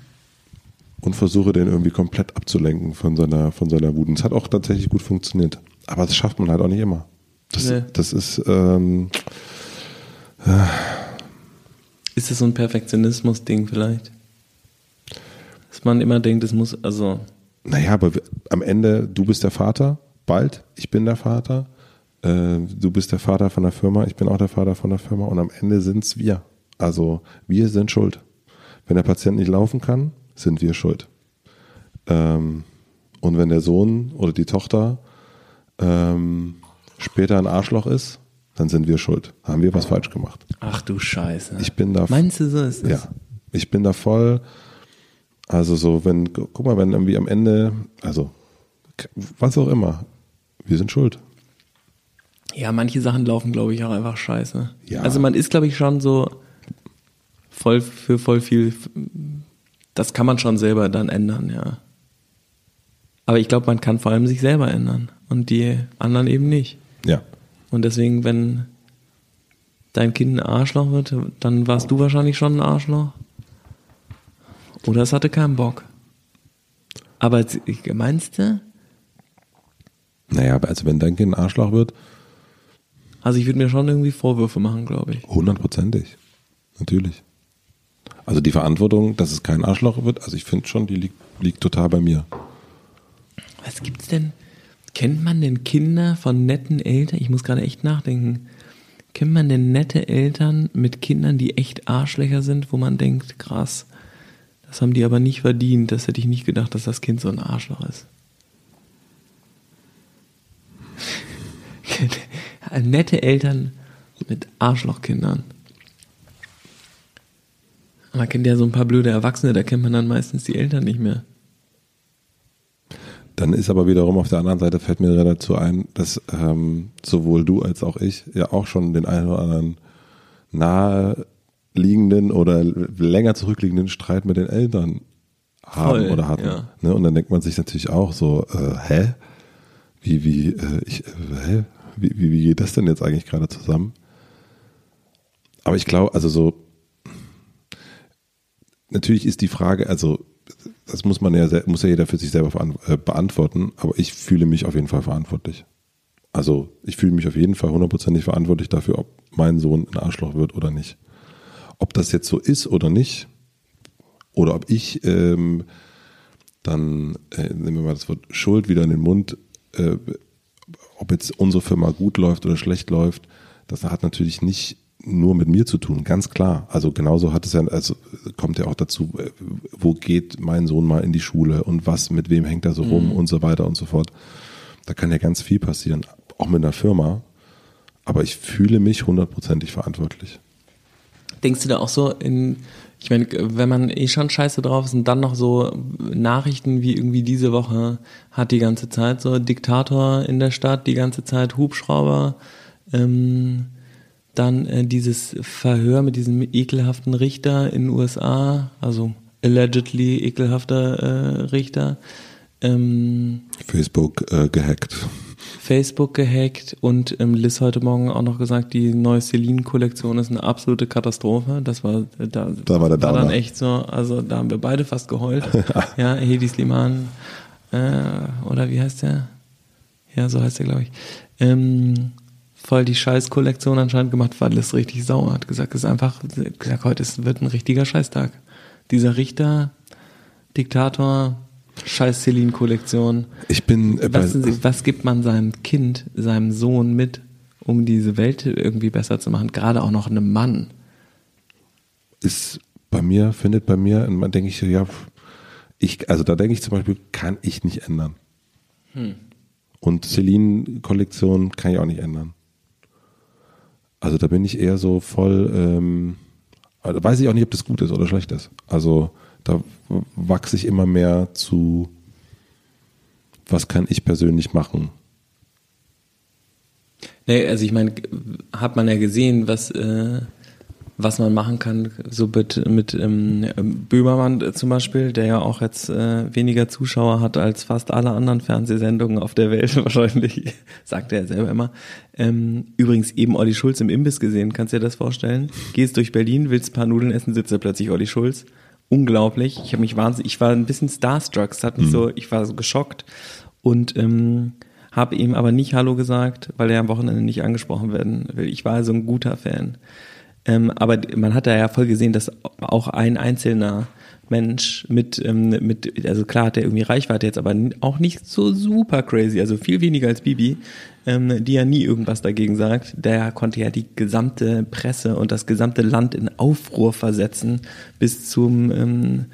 und versuche den irgendwie komplett abzulenken von seiner, von seiner Wut. Und es hat auch tatsächlich gut funktioniert. Aber das schafft man halt auch nicht immer. Das, nee. das ist, ähm, äh, ist das so ein Perfektionismus-Ding vielleicht? Dass man immer denkt, es muss, also. Naja, aber am Ende, du bist der Vater, bald, ich bin der Vater, äh, du bist der Vater von der Firma, ich bin auch der Vater von der Firma und am Ende sind es wir. Also wir sind schuld. Wenn der Patient nicht laufen kann, sind wir schuld. Ähm, und wenn der Sohn oder die Tochter ähm, später ein Arschloch ist, dann sind wir schuld. Haben wir was falsch gemacht. Ach du Scheiße. Ich bin da. Meinst du so ist es? Ja. Ich bin da voll. Also so, wenn, guck mal, wenn irgendwie am Ende, also was auch immer, wir sind schuld. Ja, manche Sachen laufen, glaube ich, auch einfach scheiße. Ja. Also man ist, glaube ich, schon so voll für voll viel. Das kann man schon selber dann ändern, ja. Aber ich glaube, man kann vor allem sich selber ändern und die anderen eben nicht. Ja. Und deswegen, wenn dein Kind ein Arschloch wird, dann warst du wahrscheinlich schon ein Arschloch. Oder es hatte keinen Bock. Aber meinst du? Naja, also wenn dein Kind ein Arschloch wird, Also ich würde mir schon irgendwie Vorwürfe machen, glaube ich. hundertprozentig. Natürlich. Also die Verantwortung, dass es kein Arschloch wird, also ich finde schon, die liegt, liegt total bei mir. Was gibt's denn? Kennt man denn Kinder von netten Eltern? Ich muss gerade echt nachdenken. Kennt man denn nette Eltern mit Kindern, die echt Arschlöcher sind, wo man denkt, krass, das haben die aber nicht verdient. Das hätte ich nicht gedacht, dass das Kind so ein Arschloch ist. nette Eltern mit Arschlochkindern. Man kennt ja so ein paar blöde Erwachsene, da kennt man dann meistens die Eltern nicht mehr. Dann ist aber wiederum auf der anderen Seite fällt mir dazu ein, dass ähm, sowohl du als auch ich ja auch schon den einen oder anderen naheliegenden oder länger zurückliegenden Streit mit den Eltern haben Voll, oder hatten. ja. Ne? Und dann denkt man sich natürlich auch so, äh, hä? Wie, wie, äh, ich, äh? Wie, wie, wie geht das denn jetzt eigentlich gerade zusammen? Aber ich glaube, also so, natürlich ist die Frage, also das muss man ja, muss ja jeder für sich selber äh, beantworten, aber ich fühle mich auf jeden Fall verantwortlich. Also ich fühle mich auf jeden Fall hundertprozentig verantwortlich dafür, ob mein Sohn ein Arschloch wird oder nicht. Ob das jetzt so ist oder nicht, oder ob ich ähm, dann, äh, nehmen wir mal das Wort Schuld wieder in den Mund, äh, ob jetzt unsere Firma gut läuft oder schlecht läuft, das hat natürlich nicht nur mit mir zu tun, ganz klar. Also genauso hat es ja, also kommt ja auch dazu, äh, wo geht mein Sohn mal in die Schule und was, mit wem hängt er so rum und so weiter und so fort. Da kann ja ganz viel passieren, auch mit einer Firma. Aber ich fühle mich hundertprozentig verantwortlich. Denkst du da auch so in, ich meine, wenn man eh schon scheiße drauf ist und dann noch so Nachrichten wie irgendwie diese Woche hat die ganze Zeit so Diktator in der Stadt, die ganze Zeit Hubschrauber, ähm, dann äh, dieses Verhör mit diesem ekelhaften Richter in den USA, also allegedly ekelhafter äh, Richter, ähm, Facebook äh, gehackt. Facebook gehackt und ähm, Liz heute Morgen auch noch gesagt, die neue Celine-Kollektion ist eine absolute Katastrophe. Das war äh, da, Da war der dann Downer. echt so, also da haben wir beide fast geheult. ja, Hedi Sliman äh, oder wie heißt der? Ja, so heißt der, glaube ich. Ähm, voll die Scheiß-Kollektion anscheinend gemacht, weil Liz richtig sauer hat gesagt, es ist einfach, gesagt, heute ist, wird ein richtiger Scheißtag. Dieser Richter, Diktator, Scheiß Celine-Kollektion. Ich bin äh, Was, was gibt man seinem Kind, seinem Sohn mit, um diese Welt irgendwie besser zu machen? Gerade auch noch einem Mann. ist bei mir, findet bei mir, und man denke ich, ja, ich, also da denke ich zum Beispiel, kann ich nicht ändern. Und Celine-Kollektion kann ich auch nicht ändern. Also da bin ich eher so voll, ähm, also weiß ich auch nicht, ob das gut ist oder schlecht ist. Also da wachse ich immer mehr zu, was kann ich persönlich machen. Nee, also ich meine, hat man ja gesehen, was, äh, was man machen kann, so mit, mit ähm, Böhmermann zum Beispiel, der ja auch jetzt äh, weniger Zuschauer hat als fast alle anderen Fernsehsendungen auf der Welt wahrscheinlich, sagt er selber immer. Ähm, übrigens eben Olli Schulz im Imbiss gesehen, kannst du dir das vorstellen? Gehst durch Berlin, willst ein paar Nudeln essen, sitzt da plötzlich Olli Schulz. Unglaublich. Ich habe mich wahnsinnig, ich war ein bisschen starstruck, es hat mich so, ich war so geschockt und ähm, habe ihm aber nicht Hallo gesagt, weil er am Wochenende nicht angesprochen werden will. Ich war also ein guter Fan. Ähm, aber man hat da ja voll gesehen, dass auch ein einzelner Mensch mit, ähm, mit, also klar hat er irgendwie Reichweite jetzt, aber auch nicht so super crazy, also viel weniger als Bibi, ähm, die ja nie irgendwas dagegen sagt. Der konnte ja die gesamte Presse und das gesamte Land in Aufruhr versetzen, bis zum, ähm,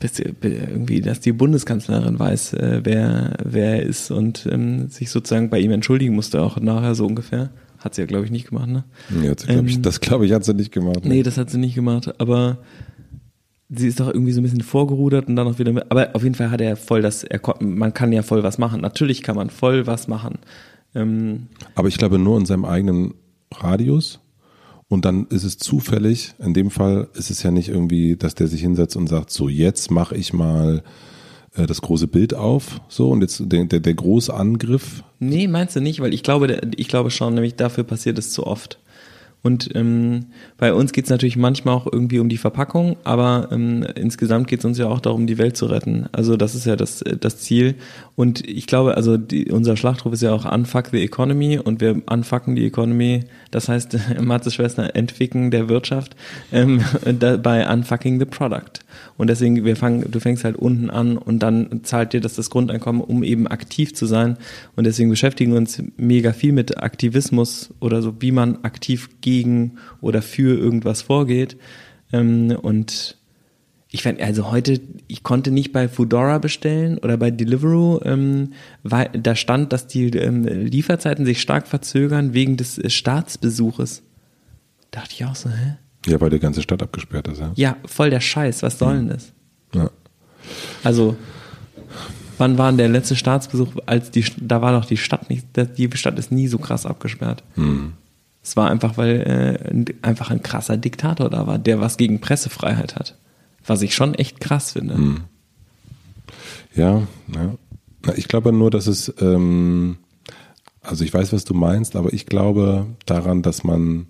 bis irgendwie, dass die Bundeskanzlerin weiß, äh, wer, wer er ist und ähm, sich sozusagen bei ihm entschuldigen musste, auch nachher so ungefähr. Hat sie ja, glaube ich, nicht gemacht, ne? Ja, das glaube ich, Ähm, das glaub ich, hat sie nicht gemacht. ne? Nee, das hat sie nicht gemacht, aber sie ist doch irgendwie so ein bisschen vorgerudert und dann auch wieder mit, aber auf jeden Fall hat er voll das, er, man kann ja voll was machen. Natürlich kann man voll was machen. Ähm, Aber ich glaube nur in seinem eigenen Radius. Und dann ist es zufällig, in dem Fall ist es ja nicht irgendwie, dass der sich hinsetzt und sagt, so jetzt mache ich mal äh, das große Bild auf, so und jetzt der, der, der große Angriff. nee, meinst du nicht? Weil ich glaube, der, ich glaube schon, nämlich dafür passiert es zu oft. Und ähm, bei uns geht es natürlich manchmal auch irgendwie um die Verpackung, aber ähm, insgesamt geht es uns ja auch darum, die Welt zu retten. Also das ist ja das, das Ziel. Und ich glaube, also die, unser Schlachtruf ist ja auch Unfuck the Economy und wir unfucken die Economy. Das heißt, Matzes Schwester entwickeln der Wirtschaft ähm, bei Unfucking the Product. Und deswegen, wir fangen, du fängst halt unten an und dann zahlt dir das das Grundeinkommen, um eben aktiv zu sein. Und deswegen beschäftigen wir uns mega viel mit Aktivismus oder so, wie man aktiv gegen oder für irgendwas vorgeht. Ähm, und ich fand, also heute, ich konnte nicht bei Foodora bestellen oder bei Deliveroo, ähm, weil da stand, dass die ähm, Lieferzeiten sich stark verzögern wegen des äh, Staatsbesuches. Dachte ich auch so, hä? Ja, weil die ganze Stadt abgesperrt ist, ja. Ja, voll der Scheiß, was soll denn das? Ja. Also, wann war denn der letzte Staatsbesuch, als die, da war doch die Stadt nicht, die Stadt ist nie so krass abgesperrt. Hm. Es war einfach, weil äh, einfach ein krasser Diktator da war, der was gegen Pressefreiheit hat. Was ich schon echt krass finde. Hm. Ja, ja. Ich glaube nur, dass es, ähm, also ich weiß, was du meinst, aber ich glaube daran, dass man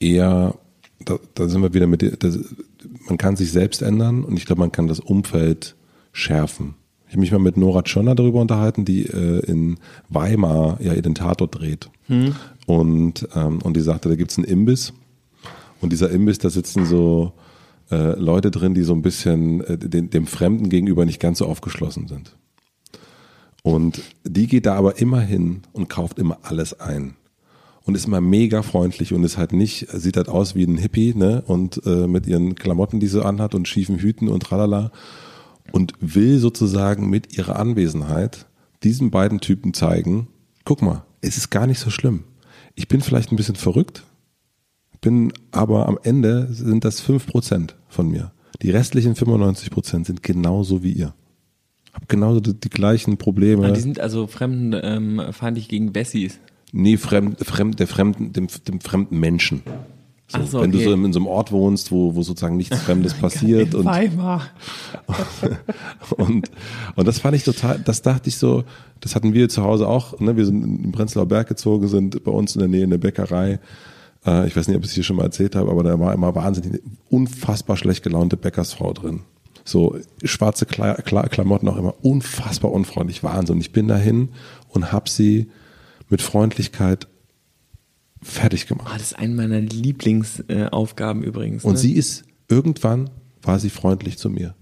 eher, da, da sind wir wieder mit, das, man kann sich selbst ändern und ich glaube, man kann das Umfeld schärfen. Ich habe mich mal mit Nora Tschirner darüber unterhalten, die äh, in Weimar ja ihren Tatort dreht. Und, ähm, und die sagte, da gibt's einen Imbiss und dieser Imbiss, da sitzen so äh, Leute drin, die so ein bisschen äh, den, dem Fremden gegenüber nicht ganz so aufgeschlossen sind. Und die geht da aber immer hin und kauft immer alles ein. Und ist immer mega freundlich und ist halt nicht, sieht halt aus wie ein Hippie, ne? Und äh, mit ihren Klamotten, die sie anhat und schiefen Hüten und tralala. Und will sozusagen mit ihrer Anwesenheit diesen beiden Typen zeigen, guck mal, es ist gar nicht so schlimm. Ich bin vielleicht ein bisschen verrückt, bin aber am Ende sind das 5% von mir. Die restlichen 95% sind genauso wie ihr. Hab genauso die, die gleichen Probleme. Ah, die sind also fremdenfeindlich gegen Wessis. Nee, fremd, fremd, der fremden, dem, dem fremden Menschen. So, so, wenn du okay. so in, in so einem Ort wohnst, wo, wo sozusagen nichts Fremdes passiert und, und, und das fand ich total, das dachte ich so, das hatten wir zu Hause auch, ne? wir sind in Prenzlauer Berg gezogen, sind bei uns in der Nähe in der Bäckerei, äh, ich weiß nicht, ob ich es hier schon mal erzählt habe, aber da war immer wahnsinnig, unfassbar schlecht gelaunte Bäckersfrau drin. So schwarze Kla Kla Klamotten auch immer unfassbar unfreundlich, Wahnsinn. Ich bin dahin und hab sie mit Freundlichkeit fertig gemacht. Ah, das ist eine meiner Lieblingsaufgaben übrigens. Und ne? sie ist, irgendwann war sie freundlich zu mir.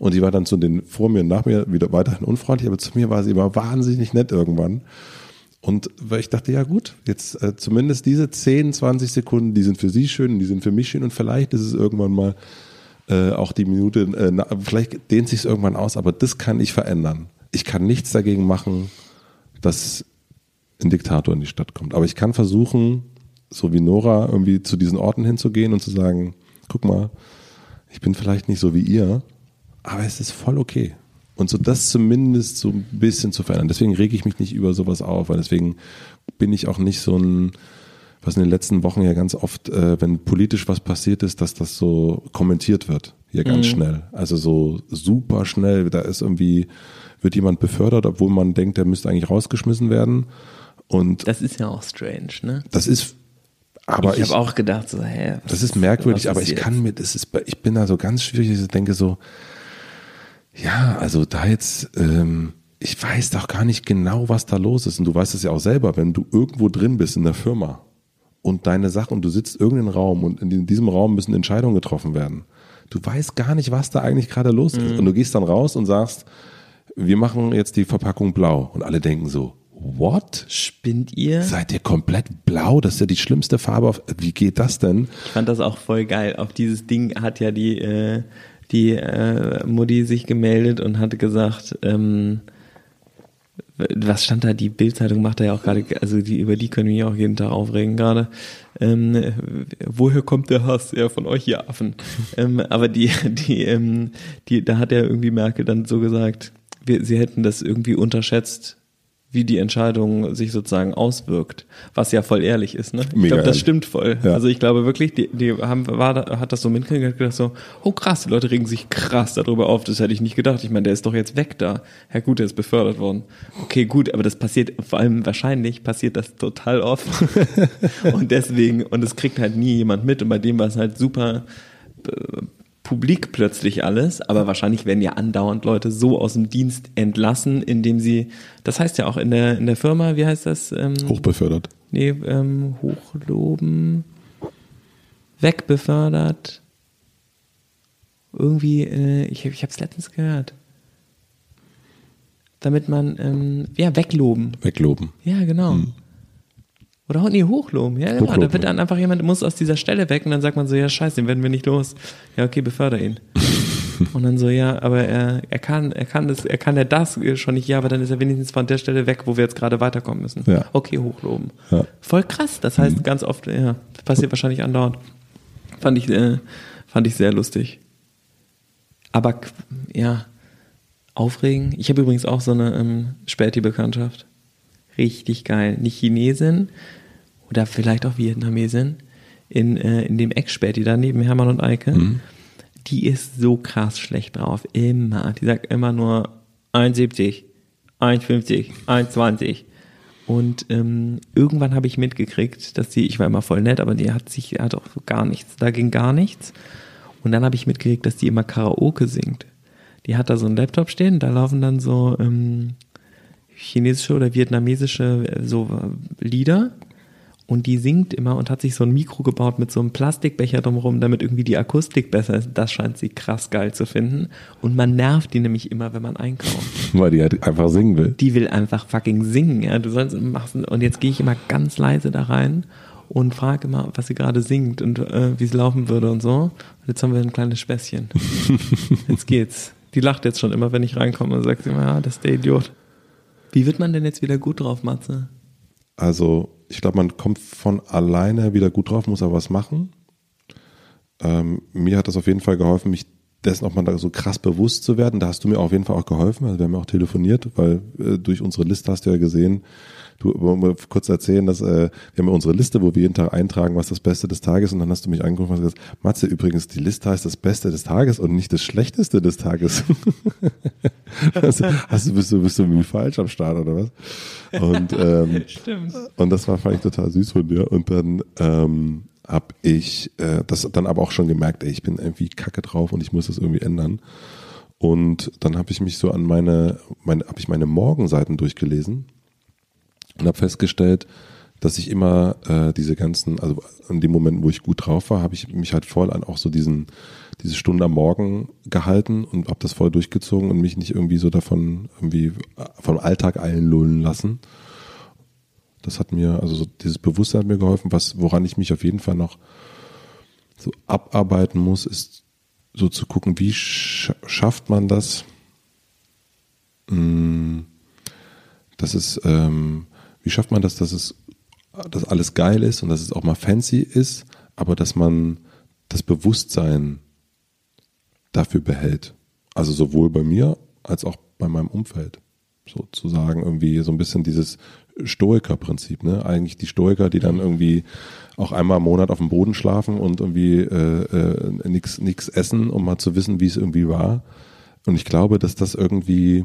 Und sie war dann zu den vor mir und nach mir wieder weiterhin unfreundlich, aber zu mir war sie immer wahnsinnig nett irgendwann. Und weil ich dachte, ja gut, jetzt äh, zumindest diese 10, 20 Sekunden, die sind für sie schön, die sind für mich schön und vielleicht ist es irgendwann mal äh, auch die Minute, äh, na, vielleicht dehnt sich es irgendwann aus, aber das kann ich verändern. Ich kann nichts dagegen machen, dass ein Diktator in die Stadt kommt. Aber ich kann versuchen, so wie Nora, irgendwie zu diesen Orten hinzugehen und zu sagen, guck mal, ich bin vielleicht nicht so wie ihr, aber es ist voll okay. Und so das zumindest so ein bisschen zu verändern. Deswegen rege ich mich nicht über sowas auf, weil deswegen bin ich auch nicht so ein, was in den letzten Wochen ja ganz oft, äh, wenn politisch was passiert ist, dass das so kommentiert wird. Hier ganz schnell. Also so super schnell. Da ist irgendwie, wird jemand befördert, obwohl man denkt, der müsste eigentlich rausgeschmissen werden. Und Das ist ja auch strange, ne? das ist, aber ich ich, habe auch gedacht, so, hä, das ist merkwürdig, aber ist ich jetzt? kann mir, das ist, ich bin da so ganz schwierig, ich denke so, ja, also da jetzt, ähm, ich weiß doch gar nicht genau, was da los ist. Und du weißt es ja auch selber, wenn du irgendwo drin bist in der Firma und deine Sache und du sitzt irgendeinen Raum und in diesem Raum müssen Entscheidungen getroffen werden. Du weißt gar nicht, was da eigentlich gerade los ist. Und du gehst dann raus und sagst, wir machen jetzt die Verpackung blau. Und alle denken so, what? Spinnt ihr? Seid ihr komplett blau? Das ist ja die schlimmste Farbe. Auf, wie geht das denn? Ich fand das auch voll geil. Auf dieses Ding hat ja die, äh, die äh, Mutti sich gemeldet und hatte gesagt, ähm, was stand da? Die Bildzeitung macht da ja auch gerade, also die, über die können wir ja auch jeden Tag aufregen gerade. Ähm, äh, woher kommt der Hass? Ja, von euch, ihr Affen. ähm, aber die, die, ähm, die, da hat ja irgendwie Merkel dann so gesagt, wir, sie hätten das irgendwie unterschätzt, wie die Entscheidung sich sozusagen auswirkt, was ja voll ehrlich ist. Ne? Ich Mega glaube, das stimmt voll. Ja. Also ich glaube wirklich, die, die haben, war, da- hat das so mitgekriegt und gedacht so, oh krass, die Leute regen sich krass darüber auf, das hätte ich nicht gedacht. Ich meine, der ist doch jetzt weg da. Ja gut, der ist befördert worden. Okay, gut, aber das passiert, vor allem wahrscheinlich passiert das total oft. und deswegen, und es kriegt halt nie jemand mit und bei dem war es halt super äh, publik plötzlich alles, aber wahrscheinlich werden ja andauernd Leute so aus dem Dienst entlassen, indem sie, das heißt ja auch in der, in der Firma, wie heißt das? Ähm, Hochbefördert. nee, ähm, hochloben, wegbefördert. Irgendwie, äh, ich, ich habe es letztens gehört. Damit man, ähm, ja, wegloben. Wegloben. Ja, genau. Oder nee, hochloben. Ja, genau. Hochloben, da wird dann einfach jemand muss aus dieser Stelle weg und dann sagt man so, ja, scheiße, den werden wir nicht los. Ja, okay, beförder ihn. und dann so, ja, aber er, er kann, er kann das, er kann ja das schon nicht, ja, aber dann ist er wenigstens von der Stelle weg, wo wir jetzt gerade weiterkommen müssen. Ja. Okay, hochloben. Ja. Voll krass. Das heißt ganz oft, ja, passiert wahrscheinlich andauernd. Fand ich, äh, fand ich sehr lustig. Aber ja, aufregen. Ich habe übrigens auch so eine ähm, Späti-Bekanntschaft. Richtig geil. Nicht Chinesin oder vielleicht auch Vietnamesin. In, äh, in dem Eckspäti da neben Hermann und Eike. Die ist so krass schlecht drauf. Immer. Die sagt immer nur 1,70, 1,50, 1,20. Und ähm, irgendwann habe ich mitgekriegt, dass die, ich war immer voll nett, aber die hat sich, hat auch so gar nichts, da ging gar nichts. Und dann habe ich mitgekriegt, dass die immer Karaoke singt. Die hat da so einen Laptop stehen, da laufen dann so ähm, chinesische oder vietnamesische äh, so äh, Lieder. Und die singt immer und hat sich so ein Mikro gebaut mit so einem Plastikbecher drumherum, damit irgendwie die Akustik besser ist. Das scheint sie krass geil zu finden. Und man nervt die nämlich immer, wenn man einkauft Weil die halt einfach singen will. die will einfach fucking singen. Ja, du sollst machen. Und jetzt gehe ich immer ganz leise da rein und frage immer, was sie gerade singt und äh, wie es laufen würde und so. Und jetzt haben wir ein kleines Späßchen. jetzt geht's. Die lacht jetzt schon immer, wenn ich reinkomme und sagt immer, ja, das ist der Idiot. Wie wird man denn jetzt wieder gut drauf, Matze? Also, ich glaube, man kommt von alleine wieder gut drauf, muss aber was machen. Ähm, mir hat das auf jeden Fall geholfen, mich dessen auch mal da so krass bewusst zu werden. Da hast du mir auf jeden Fall auch geholfen. Also wir haben ja auch telefoniert, weil äh, durch unsere Liste hast du ja gesehen, du wollen wir kurz erzählen, dass äh, wir haben unsere Liste, wo wir jeden Tag eintragen, was das Beste des Tages ist. Und dann hast du mich angerufen und gesagt, Matze, übrigens, die Liste heißt das Beste des Tages und nicht das Schlechteste des Tages. also, hast du, bist du, bist du irgendwie falsch am Start oder was? Und ähm, Stimmt. und das war, fand ich total süß von dir. Und dann ähm, habe ich äh, das dann aber auch schon gemerkt, ey, ich bin irgendwie kacke drauf und ich muss das irgendwie ändern. Und dann habe ich mich so an meine, meine habe ich meine Morgenseiten durchgelesen und habe festgestellt, dass ich immer äh, diese ganzen, also in dem Moment, wo ich gut drauf war, habe ich mich halt voll an auch so diesen, diese Stunde am Morgen gehalten und habe das voll durchgezogen und mich nicht irgendwie so davon irgendwie vom Alltag einlullen lassen. Das hat mir, also so dieses Bewusstsein hat mir geholfen. Was, woran ich mich auf jeden Fall noch so abarbeiten muss, ist so zu gucken, wie sch schafft man das, mh, dass es, ähm, wie schafft man das, dass es, dass alles geil ist und dass es auch mal fancy ist, aber dass man das Bewusstsein dafür behält. Also sowohl bei mir als auch bei meinem Umfeld. Sozusagen irgendwie so ein bisschen dieses Stoiker-Prinzip, ne? Eigentlich die Stoiker, die dann irgendwie auch einmal im Monat auf dem Boden schlafen und irgendwie äh, äh, nix essen, um mal zu wissen, wie es irgendwie war. Und ich glaube, dass das irgendwie,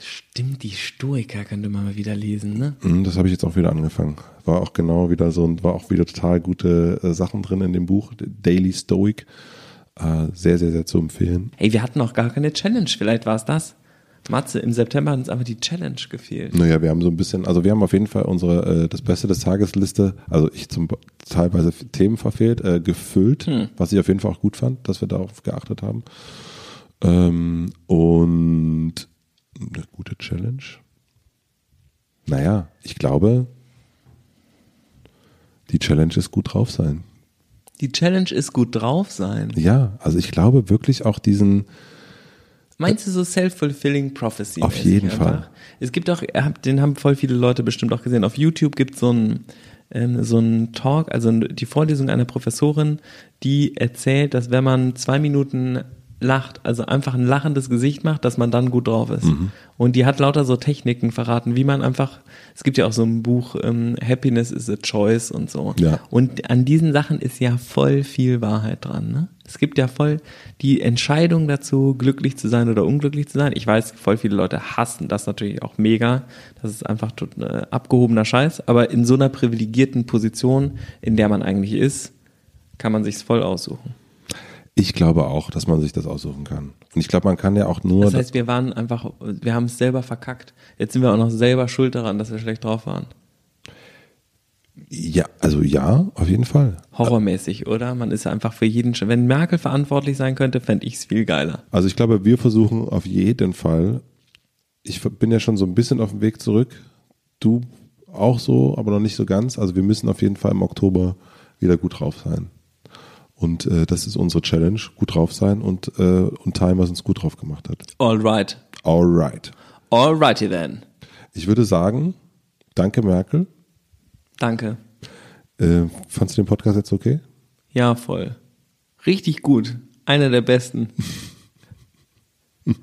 Stimmt, die Stoiker könnte man mal wieder lesen, ne? Hm, das habe ich jetzt auch wieder angefangen. War auch genau wieder so und war auch wieder total gute äh, Sachen drin in dem Buch, Daily Stoic. Äh, sehr, sehr, sehr zu empfehlen. Hey, wir hatten noch gar keine Challenge, vielleicht war es das. Matze, im September hat uns aber die Challenge gefehlt. Naja, wir haben so ein bisschen, also wir haben auf jeden Fall unsere äh, das Beste des Tages Liste, also ich zum teilweise Themen verfehlt, äh, gefüllt, was ich auf jeden Fall auch gut fand, dass wir darauf geachtet haben. Ähm, und eine gute Challenge. Naja, ich glaube, die Challenge ist gut drauf sein. Die Challenge ist gut drauf sein. Ja, also ich glaube wirklich auch diesen, Meinst du so self-fulfilling prophecy? Auf jeden einfach? Fall. Es gibt auch, den haben voll viele Leute bestimmt auch gesehen. Auf YouTube gibt so ein ähm, so ein Talk, also die Vorlesung einer Professorin, die erzählt, dass wenn man zwei Minuten lacht, also einfach ein lachendes Gesicht macht, dass man dann gut drauf ist. Mhm. Und die hat lauter so Techniken verraten, wie man einfach, es gibt ja auch so ein Buch, ähm, Happiness is a Choice und so. Ja. Und an diesen Sachen ist ja voll viel Wahrheit dran. Ne? Es gibt ja voll die Entscheidung dazu, glücklich zu sein oder unglücklich zu sein. Ich weiß, voll viele Leute hassen das natürlich auch mega. Das ist einfach äh, abgehobener Scheiß. Aber in so einer privilegierten Position, in der man eigentlich ist, kann man sich's voll aussuchen. Ich glaube auch, dass man sich das aussuchen kann. Und ich glaube, man kann ja auch nur. Das heißt, wir waren einfach, wir haben es selber verkackt. Jetzt sind wir auch noch selber schuld daran, dass wir schlecht drauf waren. ja, also ja, auf jeden Fall. Horrormäßig, oder? Man ist einfach für jeden, Sch- wenn Merkel verantwortlich sein könnte, fände ich es viel geiler. Also ich glaube, wir versuchen auf jeden Fall. Ich bin ja schon so ein bisschen auf dem Weg zurück. Du auch so, aber noch nicht so ganz. Also wir müssen auf jeden Fall im Oktober wieder gut drauf sein. Und äh, das ist unsere Challenge, gut drauf sein und, äh, und teilen, was uns gut drauf gemacht hat. Alright. Alright. Alrighty then. Ich würde sagen, danke Merkel. Danke. Äh, fandst du den Podcast jetzt okay? Ja, voll. Richtig gut. Einer der besten.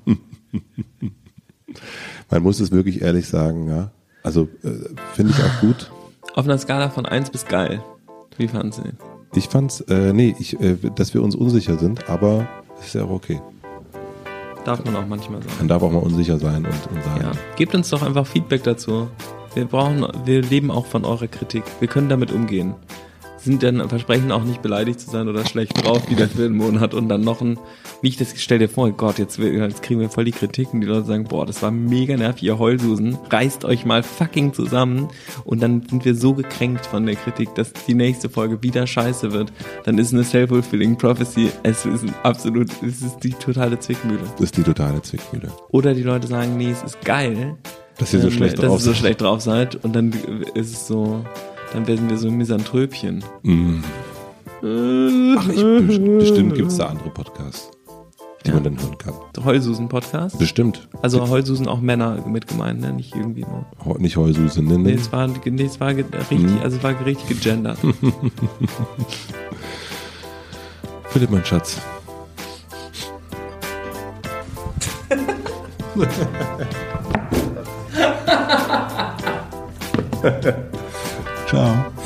Man muss es wirklich ehrlich sagen, ja. Also äh, finde ich auch gut. Auf einer Skala von 1 bis geil. Wie fanden Sie? Ich fand's, äh, nee, ich, äh, dass wir uns unsicher sind, aber es ist ja auch okay. Darf man auch manchmal sagen. Man darf auch mal unsicher sein und, und sagen. Ja. Gebt uns doch einfach Feedback dazu. Wir brauchen, wir leben auch von eurer Kritik. Wir können damit umgehen. Sind dann versprechen auch nicht beleidigt zu sein oder schlecht drauf wieder für den Monat und dann noch ein, nicht das, stell dir vor, Gott, jetzt, jetzt kriegen wir voll die Kritik und die Leute sagen, boah, das war mega nervig, ihr Heulsusen, reißt euch mal fucking zusammen und dann sind wir so gekränkt von der Kritik, dass die nächste Folge wieder scheiße wird. Dann ist eine self-fulfilling prophecy. Es ist ein absolut, es ist die totale Zwickmühle. Das ist die totale Zwickmühle. Oder die Leute sagen, nee, es ist geil, Dass ihr so ähm, schlecht dass drauf ihr so schlecht drauf seid und dann ist es so, dann werden wir so ein Misanthropchen. Ach, ich, best- bestimmt gibt es da andere Podcasts, die Ja. man dann hören kann. Heulsusen-Podcast. Bestimmt. Also Heulsusen auch Männer mit gemeint, ne? Nicht irgendwie nur. Ho- Nicht Heususe nennen. Nee, es war, nee, es war richtig, also es war richtig gegendert. Philipp, mein Schatz. Ciao.